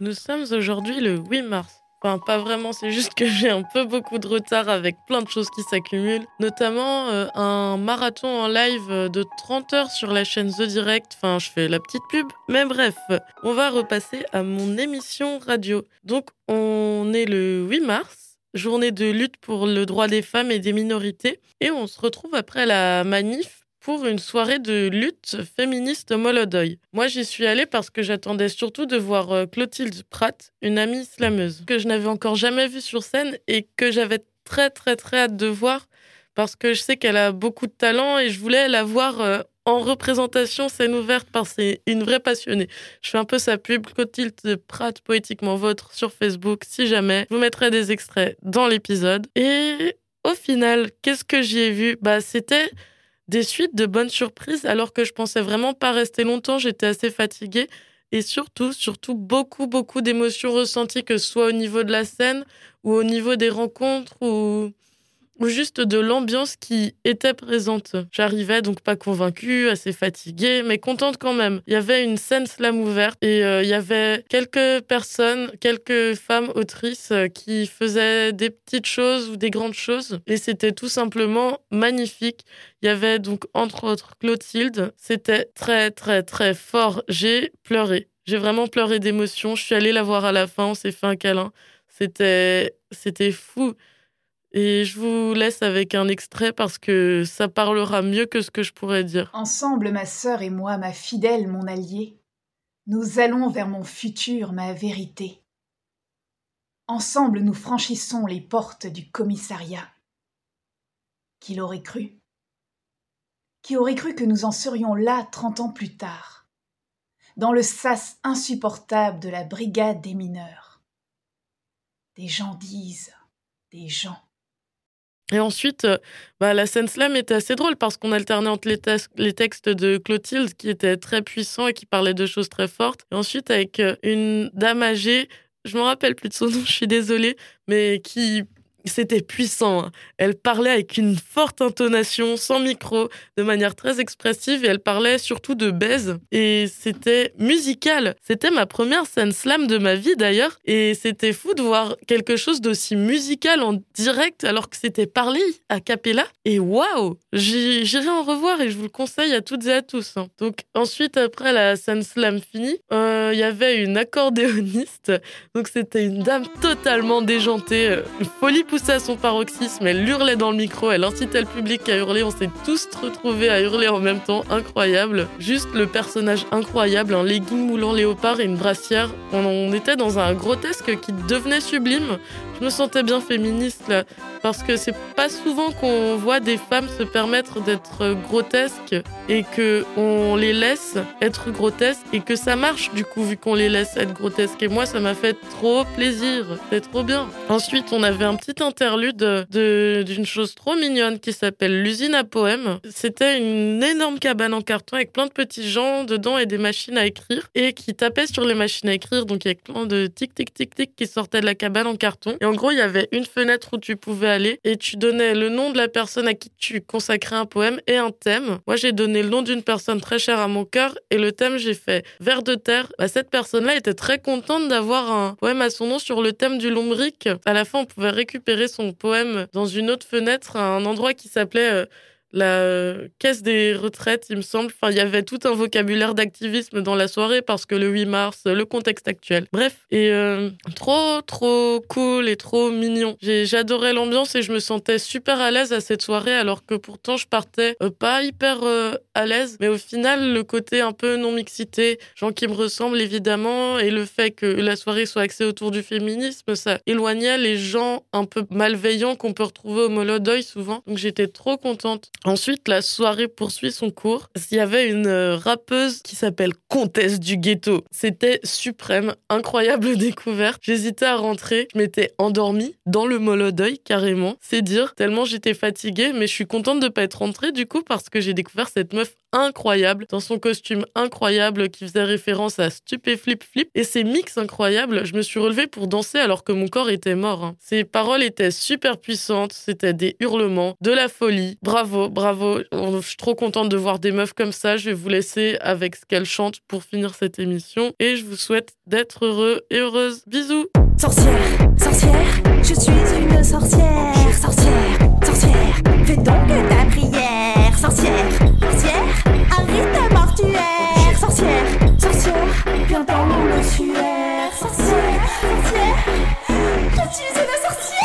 Nous sommes aujourd'hui le 8 mars. Enfin, pas vraiment, c'est juste que j'ai un peu beaucoup de retard avec plein de choses qui s'accumulent, notamment euh, un marathon en live de 30 heures sur la chaîne The Direct. Enfin, je fais la petite pub, mais bref, on va repasser à mon émission radio. Donc, on est le 8 mars, journée de lutte pour le droit des femmes et des minorités, et on se retrouve après la manif pour une soirée de lutte féministe Molodoy. Moi, j'y suis allée parce que j'attendais surtout de voir euh, Clotilde Pratt, une amie slameuse, que je n'avais encore jamais vue sur scène et que j'avais très, très, très hâte de voir parce que je sais qu'elle a beaucoup de talent et je voulais la voir euh, en représentation scène ouverte parce que c'est une vraie passionnée. Je fais un peu sa pub, Clotilde Pratt, poétiquement vôtre, sur Facebook, si jamais. Je vous mettrai des extraits dans l'épisode. Et au final, qu'est-ce que j'y ai vu? Bah, c'était des suites de bonnes surprises alors que je pensais vraiment pas rester longtemps, j'étais assez fatiguée. Et surtout, surtout beaucoup, beaucoup d'émotions ressenties, que ce soit au niveau de la scène ou au niveau des rencontres ou ou juste de l'ambiance qui était présente. J'arrivais donc pas convaincue, assez fatiguée, mais contente quand même. Il y avait une scène slam ouverte et euh, il y avait quelques personnes, quelques femmes autrices euh, qui faisaient des petites choses ou des grandes choses et c'était tout simplement magnifique. Il y avait donc entre autres Clotilde. C'était très très très fort. J'ai pleuré. J'ai vraiment pleuré d'émotion. Je suis allée la voir à la fin, on s'est fait un câlin. C'était c'était fou. Et je vous laisse avec un extrait parce que ça parlera mieux que ce que je pourrais dire. Ensemble, ma sœur et moi, ma fidèle, mon allié, nous allons vers mon futur, ma vérité. Ensemble, nous franchissons les portes du commissariat. Qui l'aurait cru? Qui aurait cru que nous en serions là trente ans plus tard, dans le sas insupportable de la brigade des mineurs? Des gens disent, des gens et ensuite, euh, bah, la scène slam était assez drôle parce qu'on alternait entre les, textes de Clotilde qui étaient très puissants et qui parlaient de choses très fortes. Et ensuite, avec euh, une dame âgée, je me rappelle plus de son nom, je suis désolée, mais qui c'était puissant. Hein. Elle parlait avec une forte intonation, sans micro, de manière très expressive, et elle parlait surtout de baise. Et c'était musical. C'était ma première scène slam de ma vie d'ailleurs, et c'était fou de voir quelque chose d'aussi musical en direct, alors que c'était parlé à cappella. Et waouh J'irai en revoir et je vous le conseille à toutes et à tous. Hein. Donc ensuite, après la scène slam finie, euh, il y avait une accordéoniste. Donc c'était une dame totalement déjantée, euh, une folie poussée à son paroxysme, elle hurlait dans le micro, elle incitait le public à hurler, on s'est tous retrouvés à hurler en même temps, incroyable. Juste le personnage incroyable, un legging moulant léopard et une brassière. On était dans un grotesque qui devenait sublime. Je me sentais bien féministe là, parce que c'est pas souvent qu'on voit des femmes se permettre d'être grotesques et que on les laisse être grotesques et que ça marche du coup vu qu'on les laisse être grotesques. Et moi, ça m'a fait trop plaisir, c'est trop bien. Ensuite, on avait un petit interlude d'une chose trop mignonne qui s'appelle l'usine à poèmes. C'était une énorme cabane en carton avec plein de petits gens dedans et des machines à écrire et qui tapaient sur les machines à écrire. Donc avec plein de tic tic tic tic qui sortaient de la cabane en carton. Et en gros, il y avait une fenêtre où tu pouvais aller et tu donnais le nom de la personne à qui tu consacrais un poème et un thème. Moi, j'ai donné le nom d'une personne très chère à mon cœur et le thème, j'ai fait Vers de terre. Bah, cette personne-là était très contente d'avoir un poème à son nom sur le thème du lombric. À la fin, on pouvait récupérer son poème dans une autre fenêtre à un endroit qui s'appelait euh, la caisse des retraites, il me semble. Enfin, il y avait tout un vocabulaire d'activisme dans la soirée parce que le 8 mars, le contexte actuel. Bref, et euh, trop, trop cool et trop mignon. J'adorais l'ambiance et je me sentais super à l'aise à cette soirée alors que pourtant je partais euh, pas hyper euh, à l'aise. Mais au final, le côté un peu non-mixité, gens qui me ressemblent évidemment, et le fait que la soirée soit axée autour du féminisme, ça éloignait les gens un peu malveillants qu'on peut retrouver au Molodoy souvent. Donc j'étais trop contente. Ensuite, la soirée poursuit son cours. Il y avait une euh, rappeuse qui s'appelle Comtesse du Ghetto. C'était suprême, incroyable découverte. J'hésitais à rentrer. Je m'étais endormie dans le Molodoy, carrément. C'est dire, tellement j'étais fatiguée, mais je suis contente de pas être rentrée du coup parce que j'ai découvert cette meuf incroyable dans son costume incroyable qui faisait référence à Stupéflip Flip et ses mix incroyables. Je me suis relevée pour danser alors que mon corps était mort. Hein. Ses paroles étaient super puissantes, c'était des hurlements, de la folie. Bravo, bravo. Je suis trop contente de voir des meufs comme ça. Je vais vous laisser avec ce qu'elles chantent pour finir cette émission. Et je vous souhaite d'être heureux et heureuse. Bisous Sorcière, sorcière, je suis une sorcière. Sorcière, sorcière, fais donc ta prière. Sorcière